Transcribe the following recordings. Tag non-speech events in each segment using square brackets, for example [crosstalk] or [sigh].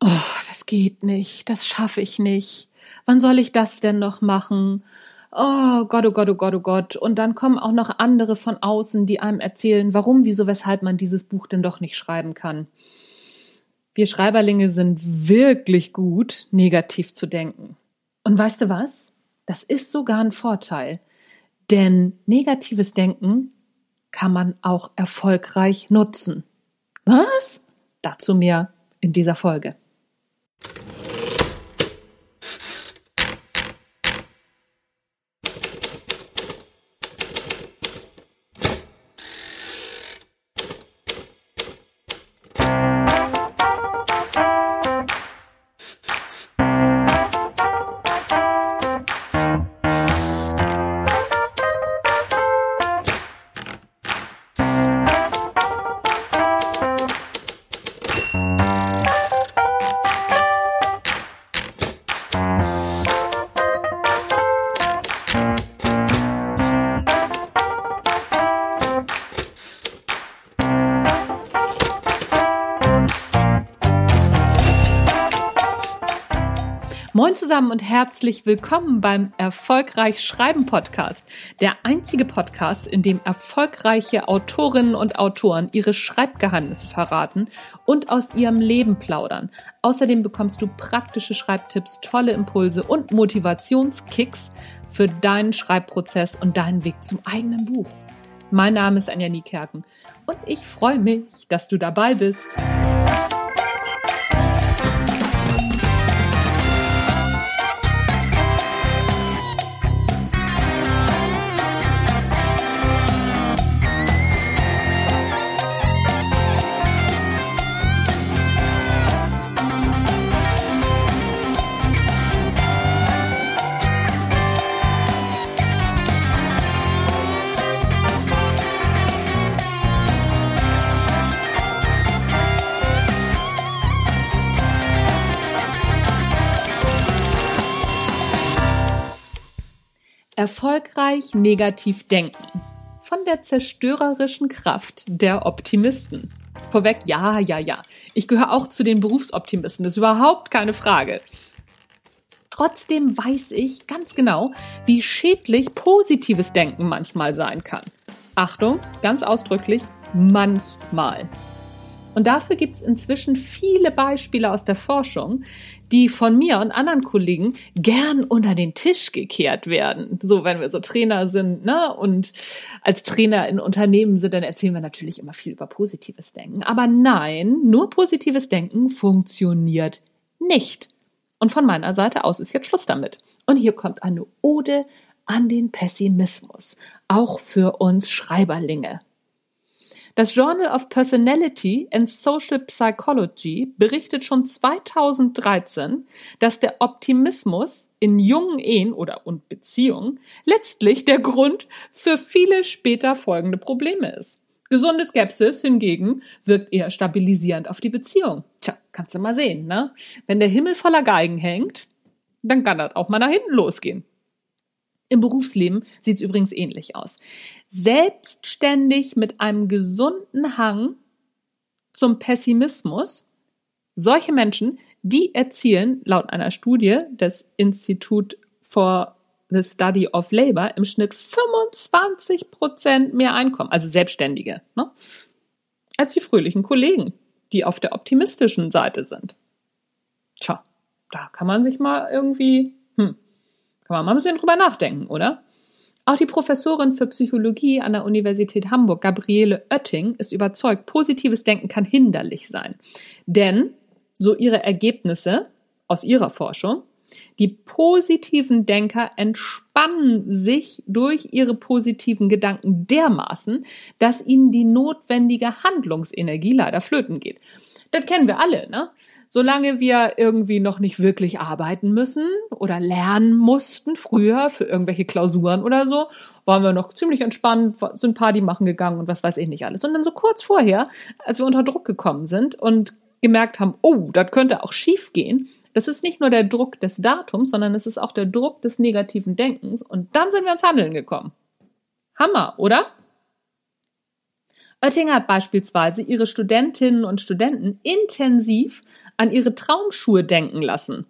oh, das geht nicht, das schaffe ich nicht. Wann soll ich das denn noch machen? Oh Gott, oh Gott, oh Gott, oh Gott. Und dann kommen auch noch andere von außen, die einem erzählen, warum, wieso, weshalb man dieses Buch denn doch nicht schreiben kann. Wir Schreiberlinge sind wirklich gut, negativ zu denken. Und weißt du was? Das ist sogar ein Vorteil. Denn negatives Denken kann man auch erfolgreich nutzen. Was? Dazu mehr in dieser Folge. Moin zusammen und herzlich willkommen beim Erfolgreich Schreiben Podcast. Der einzige Podcast, in dem erfolgreiche Autorinnen und Autoren ihre Schreibgeheimnisse verraten und aus ihrem Leben plaudern. Außerdem bekommst du praktische Schreibtipps, tolle Impulse und Motivationskicks für deinen Schreibprozess und deinen Weg zum eigenen Buch. Mein Name ist Anja Niekerken und ich freue mich, dass du dabei bist. Erfolgreich negativ denken. Von der zerstörerischen Kraft der Optimisten. Vorweg, ja, ja, ja. Ich gehöre auch zu den Berufsoptimisten. Das ist überhaupt keine Frage. Trotzdem weiß ich ganz genau, wie schädlich positives Denken manchmal sein kann. Achtung, ganz ausdrücklich, manchmal. Und dafür gibt es inzwischen viele Beispiele aus der Forschung, die von mir und anderen Kollegen gern unter den Tisch gekehrt werden. So, wenn wir so Trainer sind, ne, und als Trainer in Unternehmen sind, dann erzählen wir natürlich immer viel über positives Denken. Aber nein, nur positives Denken funktioniert nicht. Und von meiner Seite aus ist jetzt Schluss damit. Und hier kommt eine Ode an den Pessimismus, auch für uns Schreiberlinge. Das Journal of Personality and Social Psychology berichtet schon 2013, dass der Optimismus in jungen Ehen oder und Beziehungen letztlich der Grund für viele später folgende Probleme ist. Gesunde Skepsis hingegen wirkt eher stabilisierend auf die Beziehung. Tja, kannst du mal sehen, ne? Wenn der Himmel voller Geigen hängt, dann kann das auch mal nach hinten losgehen. Im Berufsleben sieht es übrigens ähnlich aus. Selbstständig mit einem gesunden Hang zum Pessimismus, solche Menschen, die erzielen laut einer Studie des Institut for the Study of Labor im Schnitt 25 Prozent mehr Einkommen, also Selbstständige, ne, als die fröhlichen Kollegen, die auf der optimistischen Seite sind. Tja, da kann man sich mal irgendwie, kann man mal ein bisschen drüber nachdenken, oder? Auch die Professorin für Psychologie an der Universität Hamburg, Gabriele Oetting, ist überzeugt, positives Denken kann hinderlich sein. Denn, so ihre Ergebnisse aus ihrer Forschung, die positiven Denker entspannen sich durch ihre positiven Gedanken dermaßen, dass ihnen die notwendige Handlungsenergie leider flöten geht. Das kennen wir alle, ne? Solange wir irgendwie noch nicht wirklich arbeiten müssen oder lernen mussten, früher für irgendwelche Klausuren oder so, waren wir noch ziemlich entspannt, sind Party machen gegangen und was weiß ich nicht alles. Und dann so kurz vorher, als wir unter Druck gekommen sind und gemerkt haben, oh, das könnte auch schief gehen, das ist nicht nur der Druck des Datums, sondern es ist auch der Druck des negativen Denkens. Und dann sind wir ins Handeln gekommen. Hammer, oder? Oettinger hat beispielsweise ihre Studentinnen und Studenten intensiv an ihre Traumschuhe denken lassen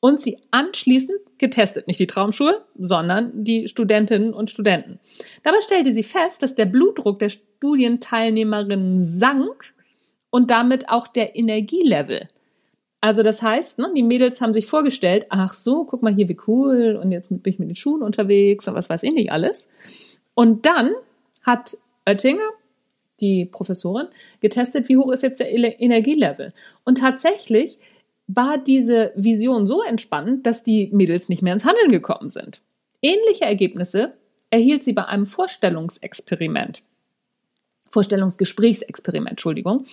und sie anschließend getestet. Nicht die Traumschuhe, sondern die Studentinnen und Studenten. Dabei stellte sie fest, dass der Blutdruck der Studienteilnehmerinnen sank und damit auch der Energielevel. Also das heißt, ne, die Mädels haben sich vorgestellt, ach so, guck mal hier, wie cool, und jetzt bin ich mit den Schuhen unterwegs und was weiß ich nicht alles. Und dann hat Oettinger, die Professorin, getestet, wie hoch ist jetzt der Energielevel. Und tatsächlich war diese Vision so entspannt, dass die Mädels nicht mehr ins Handeln gekommen sind. Ähnliche Ergebnisse erhielt sie bei einem Vorstellungsexperiment. Vorstellungsgesprächsexperiment, Entschuldigung.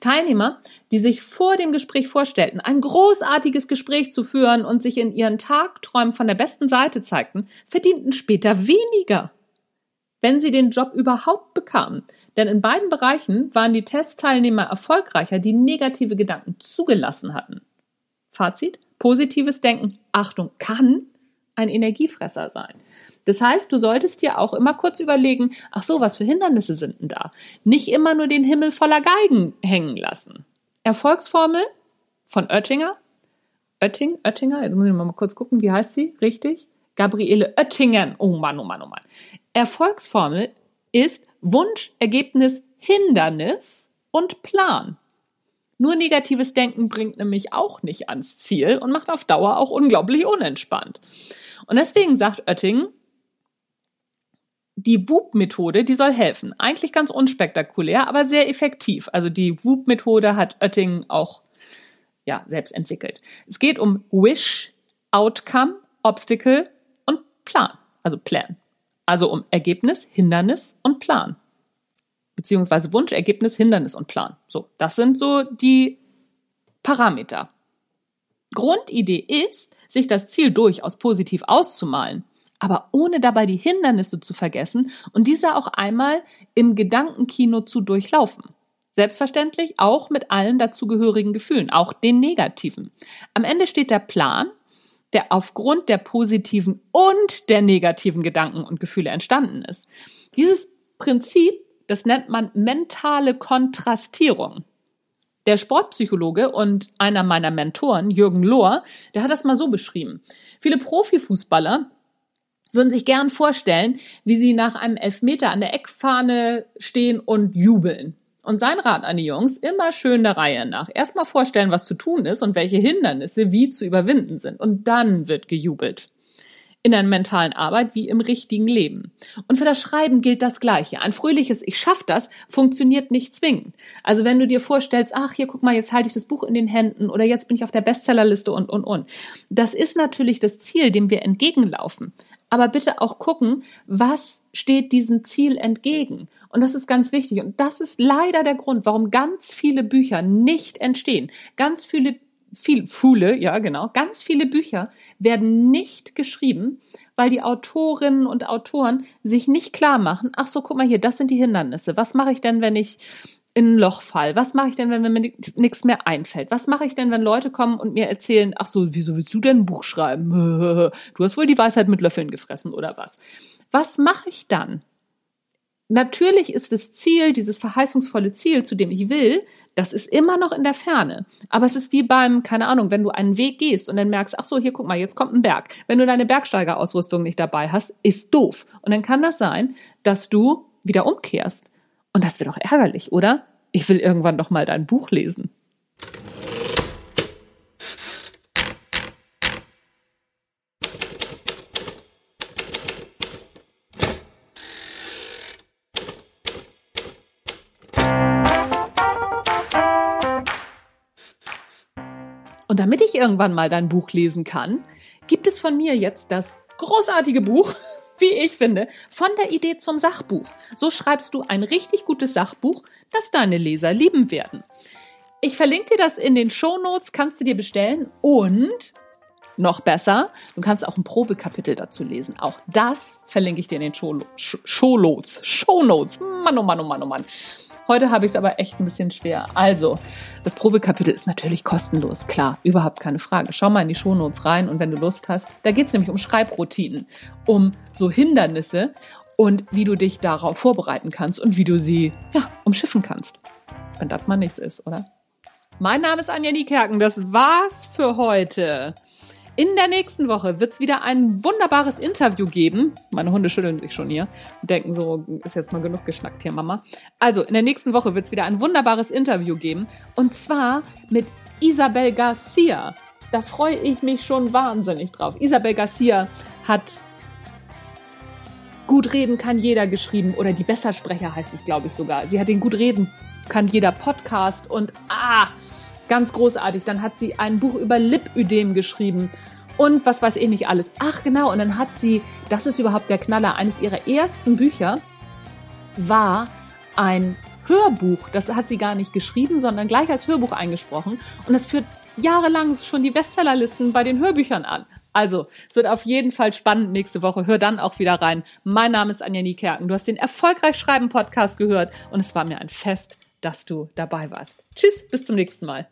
Teilnehmer, die sich vor dem Gespräch vorstellten, ein großartiges Gespräch zu führen und sich in ihren Tagträumen von der besten Seite zeigten, verdienten später weniger, wenn sie den Job überhaupt bekamen. Denn in beiden Bereichen waren die Testteilnehmer erfolgreicher, die negative Gedanken zugelassen hatten. Fazit, positives Denken, Achtung, kann ein Energiefresser sein. Das heißt, du solltest dir auch immer kurz überlegen, ach so, was für Hindernisse sind denn da? Nicht immer nur den Himmel voller Geigen hängen lassen. Erfolgsformel von Oettinger. Oetting, Oettinger, jetzt muss ich mal kurz gucken, wie heißt sie? Richtig? Gabriele Oettingen. Oh Mann, oh Mann, oh Mann. Erfolgsformel ist Wunsch, Ergebnis, Hindernis und Plan. Nur negatives Denken bringt nämlich auch nicht ans Ziel und macht auf Dauer auch unglaublich unentspannt. Und deswegen sagt Oetting, die WUP-Methode, die soll helfen. Eigentlich ganz unspektakulär, aber sehr effektiv. Also die WUP-Methode hat Oetting auch ja, selbst entwickelt. Es geht um Wish, Outcome, Obstacle und Plan. Also Plan. Also um Ergebnis, Hindernis und Plan beziehungsweise Wunsch, Ergebnis, Hindernis und Plan. So, das sind so die Parameter. Grundidee ist, sich das Ziel durchaus positiv auszumalen, aber ohne dabei die Hindernisse zu vergessen und diese auch einmal im Gedankenkino zu durchlaufen. Selbstverständlich auch mit allen dazugehörigen Gefühlen, auch den negativen. Am Ende steht der Plan, der aufgrund der positiven und der negativen Gedanken und Gefühle entstanden ist. Dieses Prinzip das nennt man mentale Kontrastierung. Der Sportpsychologe und einer meiner Mentoren, Jürgen Lohr, der hat das mal so beschrieben. Viele Profifußballer würden sich gern vorstellen, wie sie nach einem Elfmeter an der Eckfahne stehen und jubeln. Und sein Rat an die Jungs, immer schön der Reihe nach. Erstmal vorstellen, was zu tun ist und welche Hindernisse wie zu überwinden sind. Und dann wird gejubelt in der mentalen Arbeit wie im richtigen Leben. Und für das Schreiben gilt das Gleiche. Ein fröhliches Ich schaff das funktioniert nicht zwingend. Also wenn du dir vorstellst, ach, hier guck mal, jetzt halte ich das Buch in den Händen oder jetzt bin ich auf der Bestsellerliste und, und, und. Das ist natürlich das Ziel, dem wir entgegenlaufen. Aber bitte auch gucken, was steht diesem Ziel entgegen. Und das ist ganz wichtig. Und das ist leider der Grund, warum ganz viele Bücher nicht entstehen. Ganz viele viel, viele, ja genau, ganz viele Bücher werden nicht geschrieben, weil die Autorinnen und Autoren sich nicht klar machen, ach so, guck mal hier, das sind die Hindernisse. Was mache ich denn, wenn ich in ein Loch fall? Was mache ich denn, wenn mir nichts mehr einfällt? Was mache ich denn, wenn Leute kommen und mir erzählen, ach so, wieso willst du denn ein Buch schreiben? [laughs] Du hast wohl die Weisheit mit Löffeln gefressen oder was? Was mache ich dann? Natürlich ist das Ziel, dieses verheißungsvolle Ziel, zu dem ich will, das ist immer noch in der Ferne. Aber es ist wie beim, keine Ahnung, wenn du einen Weg gehst und dann merkst, ach so, hier guck mal, jetzt kommt ein Berg. Wenn du deine Bergsteigerausrüstung nicht dabei hast, ist doof. Und dann kann das sein, dass du wieder umkehrst. Und das wird doch ärgerlich, oder? Ich will irgendwann doch mal dein Buch lesen. Und damit ich irgendwann mal dein Buch lesen kann, gibt es von mir jetzt das großartige Buch, wie ich finde, von der Idee zum Sachbuch. So schreibst du ein richtig gutes Sachbuch, das deine Leser lieben werden. Ich verlinke dir das in den Show Notes, kannst du dir bestellen und noch besser, du kannst auch ein Probekapitel dazu lesen. Auch das verlinke ich dir in den Show Notes. Show Notes. Mann, oh Mann, oh Mann, oh Mann. Heute habe ich es aber echt ein bisschen schwer. Also, das Probekapitel ist natürlich kostenlos, klar, überhaupt keine Frage. Schau mal in die Shownotes rein und wenn du Lust hast, da geht es nämlich um Schreibroutinen, um so Hindernisse und wie du dich darauf vorbereiten kannst und wie du sie, ja, umschiffen kannst. Wenn das mal nichts ist, oder? Mein Name ist Anja Niekerken. Das war's für heute. In der nächsten Woche wird es wieder ein wunderbares Interview geben. Meine Hunde schütteln sich schon hier und denken so, ist jetzt mal genug geschnackt hier, Mama. Also, in der nächsten Woche wird es wieder ein wunderbares Interview geben. Und zwar mit Isabel Garcia. Da freue ich mich schon wahnsinnig drauf. Isabel Garcia hat Gut reden kann jeder geschrieben oder die Bessersprecher heißt es, glaube ich sogar. Sie hat den Gut reden kann jeder Podcast und ah, ganz großartig. Dann hat sie ein Buch über Lipödem geschrieben und was weiß ich nicht alles. Ach genau, und dann hat sie, das ist überhaupt der Knaller, eines ihrer ersten Bücher war ein Hörbuch. Das hat sie gar nicht geschrieben, sondern gleich als Hörbuch eingesprochen. Und das führt jahrelang schon die Bestsellerlisten bei den Hörbüchern an. Also, es wird auf jeden Fall spannend nächste Woche. Hör dann auch wieder rein. Mein Name ist Anja Niekerken. Du hast den Erfolgreich Schreiben Podcast gehört und es war mir ein Fest, dass du dabei warst. Tschüss, bis zum nächsten Mal.